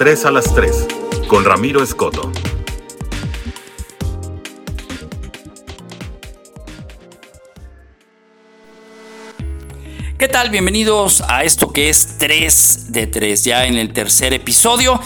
3 a las 3 con Ramiro Escoto. ¿Qué tal? Bienvenidos a esto que es 3 de 3, ya en el tercer episodio.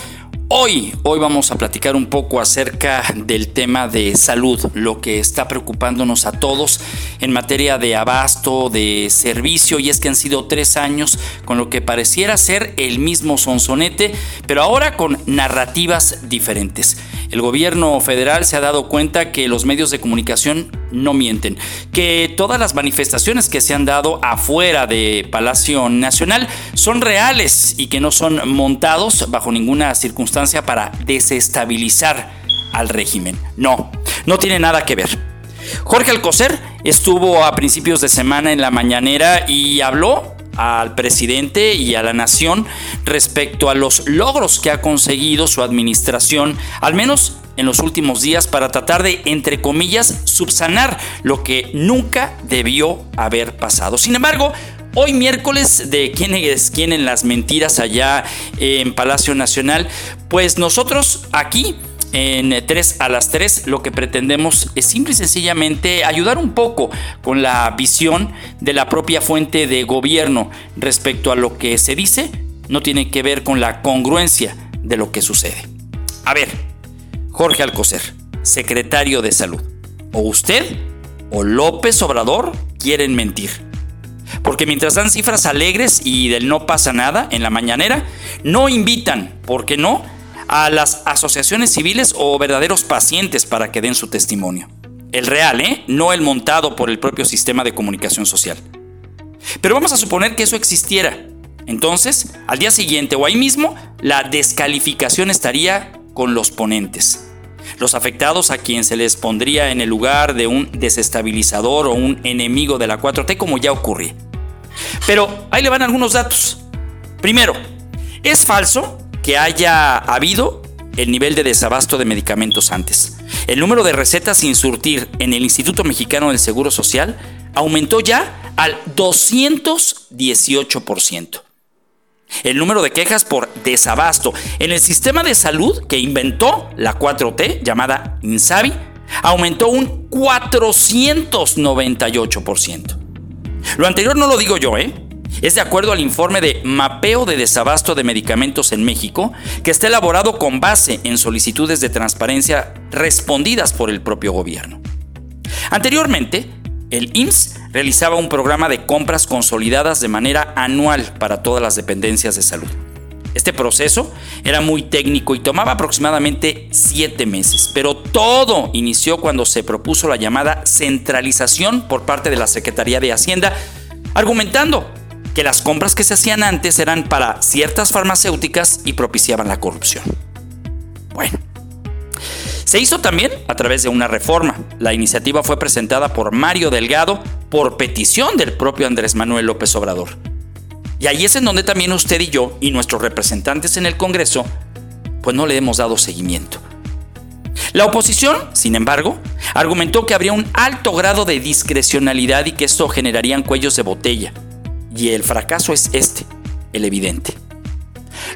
Hoy, hoy vamos a platicar un poco acerca del tema de salud, lo que está preocupándonos a todos en materia de abasto, de servicio, y es que han sido tres años con lo que pareciera ser el mismo sonsonete, pero ahora con narrativas diferentes. El gobierno federal se ha dado cuenta que los medios de comunicación no mienten, que todas las manifestaciones que se han dado afuera de Palacio Nacional son reales y que no son montados bajo ninguna circunstancia para desestabilizar al régimen. No, no tiene nada que ver. Jorge Alcocer estuvo a principios de semana en la mañanera y habló al presidente y a la nación respecto a los logros que ha conseguido su administración, al menos en los últimos días, para tratar de, entre comillas, subsanar lo que nunca debió haber pasado. Sin embargo, Hoy miércoles de quién es quién en las mentiras allá en Palacio Nacional, pues nosotros aquí en 3 a las 3 lo que pretendemos es simple y sencillamente ayudar un poco con la visión de la propia fuente de gobierno respecto a lo que se dice, no tiene que ver con la congruencia de lo que sucede. A ver, Jorge Alcocer, secretario de Salud, o usted o López Obrador quieren mentir. Porque mientras dan cifras alegres y del no pasa nada en la mañanera, no invitan, ¿por qué no?, a las asociaciones civiles o verdaderos pacientes para que den su testimonio. El real, ¿eh? No el montado por el propio sistema de comunicación social. Pero vamos a suponer que eso existiera. Entonces, al día siguiente o ahí mismo, la descalificación estaría con los ponentes. Los afectados a quien se les pondría en el lugar de un desestabilizador o un enemigo de la 4T como ya ocurrió. Pero ahí le van algunos datos. Primero, es falso que haya habido el nivel de desabasto de medicamentos antes. El número de recetas sin surtir en el Instituto Mexicano del Seguro Social aumentó ya al 218%. El número de quejas por desabasto en el sistema de salud que inventó la 4T, llamada INSABI, aumentó un 498%. Lo anterior no lo digo yo, ¿eh? Es de acuerdo al informe de Mapeo de Desabasto de Medicamentos en México, que está elaborado con base en solicitudes de transparencia respondidas por el propio gobierno. Anteriormente, el IMSS realizaba un programa de compras consolidadas de manera anual para todas las dependencias de salud. Este proceso era muy técnico y tomaba aproximadamente siete meses, pero todo inició cuando se propuso la llamada centralización por parte de la Secretaría de Hacienda, argumentando que las compras que se hacían antes eran para ciertas farmacéuticas y propiciaban la corrupción. Bueno, se hizo también a través de una reforma. La iniciativa fue presentada por Mario Delgado por petición del propio Andrés Manuel López Obrador. Y ahí es en donde también usted y yo y nuestros representantes en el Congreso, pues no le hemos dado seguimiento. La oposición, sin embargo, argumentó que habría un alto grado de discrecionalidad y que esto generaría cuellos de botella y el fracaso es este, el evidente.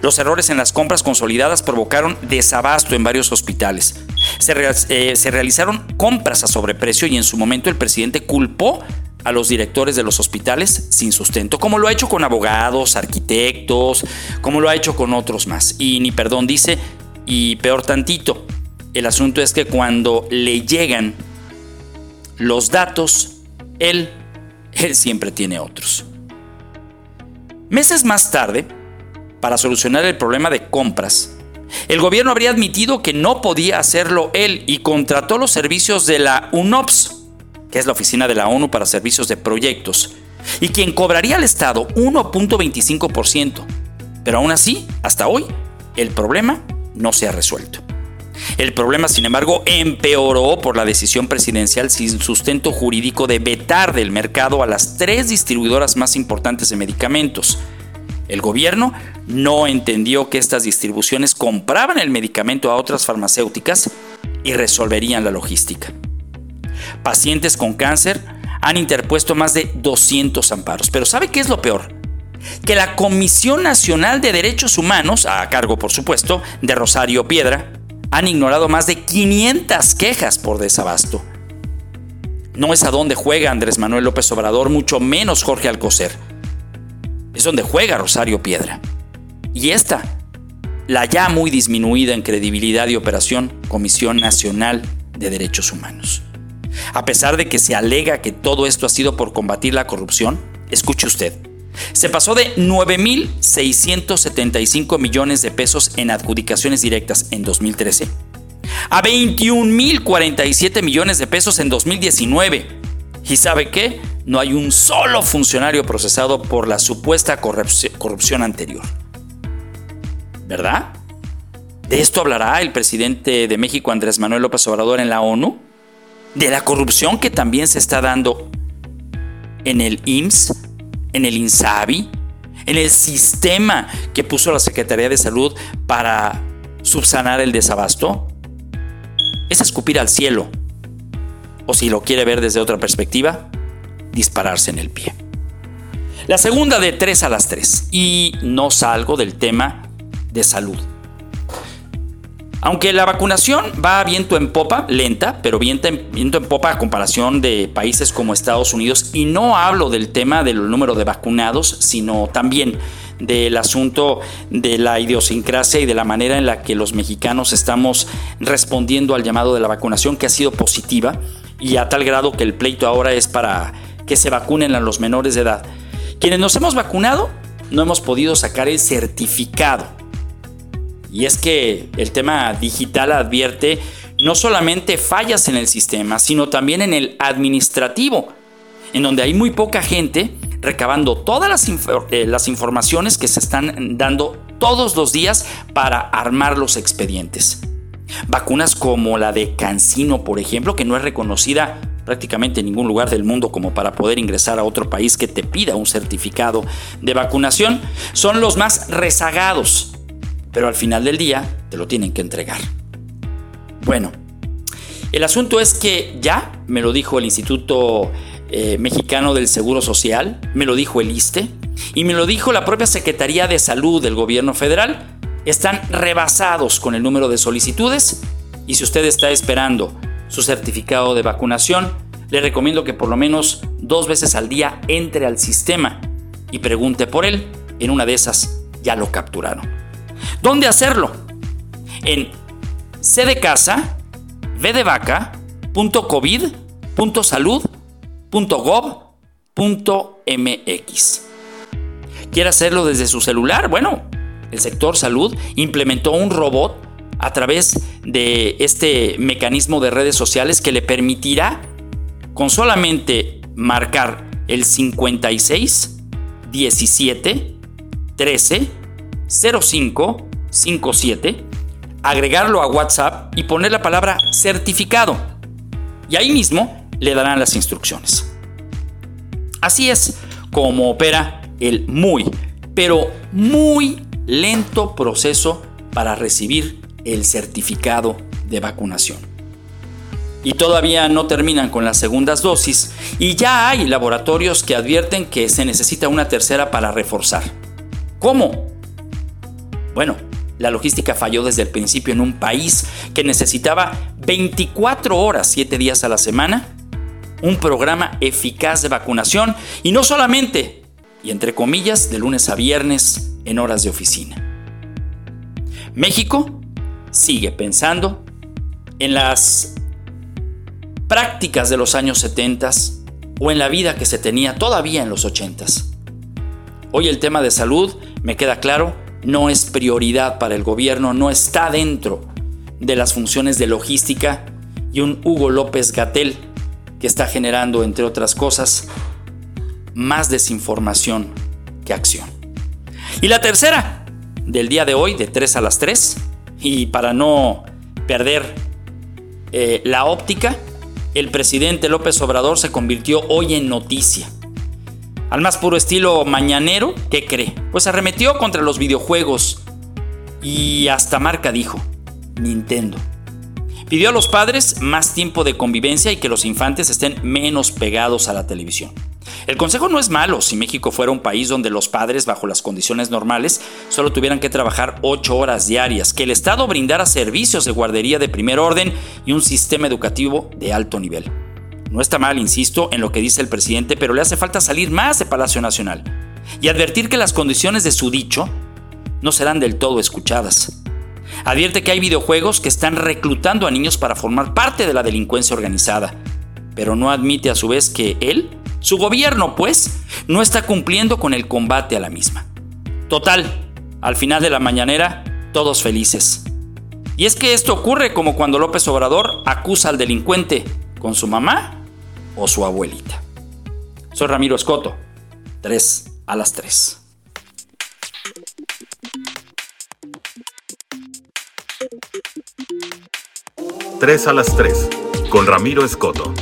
Los errores en las compras consolidadas provocaron desabasto en varios hospitales. Se, eh, se, realizaron compras a sobreprecio y en su momento el presidente culpó a los directores de los hospitales sin sustento, como lo ha hecho con abogados, arquitectos, como lo ha hecho con otros más. Y ni perdón dice, y peor tantito, el asunto es que cuando le llegan los datos, él, él siempre tiene otros. Meses más tarde, para solucionar el problema de compras, el gobierno habría admitido que no podía hacerlo él y contrató los servicios de la UNOPS, que es la Oficina de la ONU para Servicios de Proyectos, y quien cobraría al Estado 1.25%. Pero aún así, hasta hoy, el problema no se ha resuelto. El problema, sin embargo, empeoró por la decisión presidencial sin sustento jurídico de vetar del mercado a las tres distribuidoras más importantes de medicamentos. El gobierno no entendió que estas distribuciones compraban el medicamento a otras farmacéuticas y resolverían la logística. Pacientes con cáncer han interpuesto más de 200 amparos, pero ¿sabe qué es lo peor? que la Comisión Nacional de Derechos Humanos, a cargo por supuesto de Rosario Piedra, han ignorado más de 500 quejas por desabasto. No es a donde juega Andrés Manuel López Obrador, mucho menos Jorge Alcocer. Es donde juega Rosario Piedra. Y esta, la ya muy disminuida en credibilidad y operación Comisión Nacional de Derechos Humanos. A pesar de que se alega que todo esto ha sido por combatir la corrupción, escuche usted, se pasó de 9.675 millones de pesos en adjudicaciones directas en 2013 a 21.047 millones de pesos en 2019. ¿Y sabe qué? No hay un solo funcionario procesado por la supuesta corrupción anterior. ¿Verdad? ¿De esto hablará el presidente de México, Andrés Manuel López Obrador, en la ONU? ¿De la corrupción que también se está dando en el IMSS, en el INSABI, en el sistema que puso la Secretaría de Salud para subsanar el desabasto? Es escupir al cielo. O si lo quiere ver desde otra perspectiva, dispararse en el pie. La segunda de 3 a las 3. Y no salgo del tema de salud. Aunque la vacunación va viento en popa, lenta, pero viento en, viento en popa a comparación de países como Estados Unidos, y no hablo del tema del número de vacunados, sino también del asunto de la idiosincrasia y de la manera en la que los mexicanos estamos respondiendo al llamado de la vacunación, que ha sido positiva, y a tal grado que el pleito ahora es para que se vacunen a los menores de edad. Quienes nos hemos vacunado, no hemos podido sacar el certificado y es que el tema digital advierte no solamente fallas en el sistema, sino también en el administrativo, en donde hay muy poca gente recabando todas las, eh, las, informaciones que se están dando todos los días para armar los expedientes. Vacunas como la de Cancino, por ejemplo, que no es reconocida prácticamente en ningún lugar del mundo como para poder ingresar a otro país que te pida un certificado de vacunación, son los más rezagados pero al final del día te lo tienen que entregar. Bueno, el asunto es que ya me lo dijo el Instituto eh, Mexicano del Seguro Social, me lo dijo el ISTE y me lo dijo la propia Secretaría de Salud del Gobierno Federal. Están rebasados con el número de solicitudes y si usted está esperando su certificado de vacunación, le recomiendo que por lo menos dos veces al día entre al sistema y pregunte por él. En una de esas ya lo capturaron. ¿Dónde hacerlo? En C de casa, V de vaca, punto COVID, punto salud, punto gov, punto MX. ¿Quiere hacerlo desde su celular? Bueno, el sector salud implementó un robot a través de este mecanismo de redes sociales que le permitirá con solamente marcar el 56 17 13 0557, agregarlo a WhatsApp y poner la palabra certificado. Y ahí mismo le darán las instrucciones. Así es como opera el muy, pero muy lento proceso para recibir el certificado de vacunación. Y todavía no terminan con las segundas dosis y ya hay laboratorios que advierten que se necesita una tercera para reforzar. ¿Cómo? Bueno, la logística falló desde el principio en un país que necesitaba 24 horas, 7 días a la semana, un programa eficaz de vacunación y no solamente, y entre comillas, de lunes a viernes en horas de oficina. México sigue pensando en las prácticas de los años 70 o en la vida que se tenía todavía en los 80. Hoy el tema de salud, me queda claro, no es prioridad para el gobierno, no está dentro de las funciones de logística y un Hugo López Gatel que está generando, entre otras cosas, más desinformación que acción. Y la tercera, del día de hoy, de 3 a las 3, y para no perder eh, la óptica, el presidente López Obrador se convirtió hoy en noticia al más puro estilo mañanero, ¿qué cree? Pues arremetió contra los videojuegos y hasta marca dijo, Nintendo. Pidió a los padres más tiempo de convivencia y que los infantes estén menos pegados a la televisión. El consejo no es malo si México fuera un país donde los padres, bajo las condiciones normales, solo tuvieran que trabajar 8 horas diarias, que el Estado brindara servicios de guardería de primer orden y un sistema educativo de alto nivel. No está mal, insisto, en lo que dice el presidente, pero le hace falta salir más de Palacio Nacional y advertir que las condiciones de su dicho no serán del todo escuchadas. Advierte que hay videojuegos que están reclutando a niños para formar parte de la delincuencia organizada, pero no admite a su vez que él, su gobierno pues, no está cumpliendo con el combate a la misma. Total, al final de la mañanera, todos felices. Y es que esto ocurre como cuando López Obrador acusa al delincuente con su mamá o su abuelita. Soy Ramiro Escoto, 3 a las 3. Tres a las 3, con Ramiro Escoto.